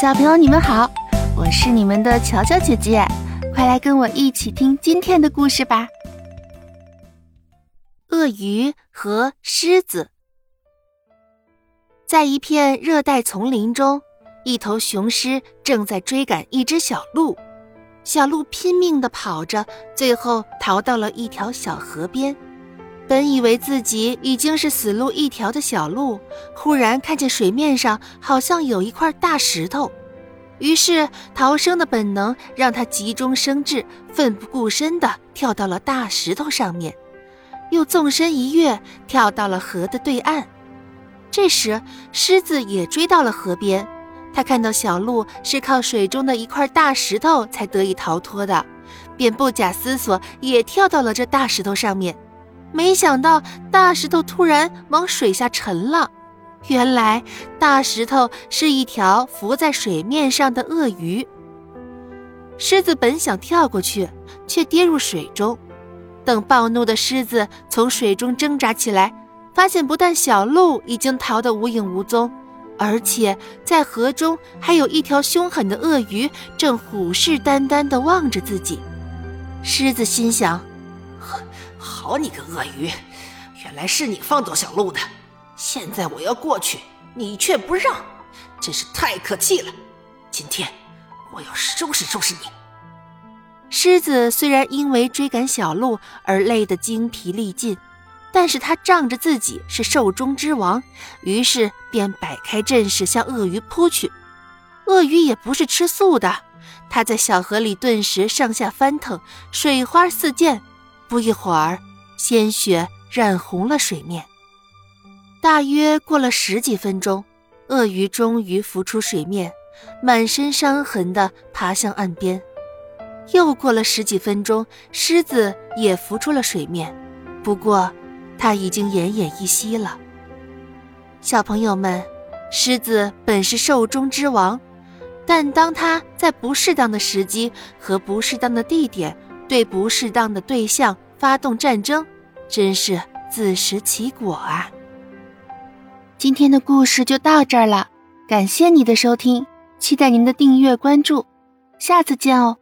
小朋友，你们好，我是你们的乔乔姐姐，快来跟我一起听今天的故事吧。鳄鱼和狮子在一片热带丛林中，一头雄狮正在追赶一只小鹿，小鹿拼命的跑着，最后逃到了一条小河边。本以为自己已经是死路一条的小鹿，忽然看见水面上好像有一块大石头，于是逃生的本能让他急中生智，奋不顾身地跳到了大石头上面，又纵身一跃，跳到了河的对岸。这时，狮子也追到了河边，他看到小鹿是靠水中的一块大石头才得以逃脱的，便不假思索也跳到了这大石头上面。没想到大石头突然往水下沉了，原来大石头是一条浮在水面上的鳄鱼。狮子本想跳过去，却跌入水中。等暴怒的狮子从水中挣扎起来，发现不但小鹿已经逃得无影无踪，而且在河中还有一条凶狠的鳄鱼正虎视眈眈地望着自己。狮子心想。好你个鳄鱼，原来是你放走小鹿的。现在我要过去，你却不让，真是太可气了。今天我要收拾收拾你。狮子虽然因为追赶小鹿而累得精疲力尽，但是他仗着自己是兽中之王，于是便摆开阵势向鳄鱼扑去。鳄鱼也不是吃素的，它在小河里顿时上下翻腾，水花四溅。不一会儿，鲜血染红了水面。大约过了十几分钟，鳄鱼终于浮出水面，满身伤痕地爬向岸边。又过了十几分钟，狮子也浮出了水面，不过它已经奄奄一息了。小朋友们，狮子本是兽中之王，但当它在不适当的时机和不适当的地点，对不适当的对象发动战争，真是自食其果啊！今天的故事就到这儿了，感谢你的收听，期待您的订阅关注，下次见哦。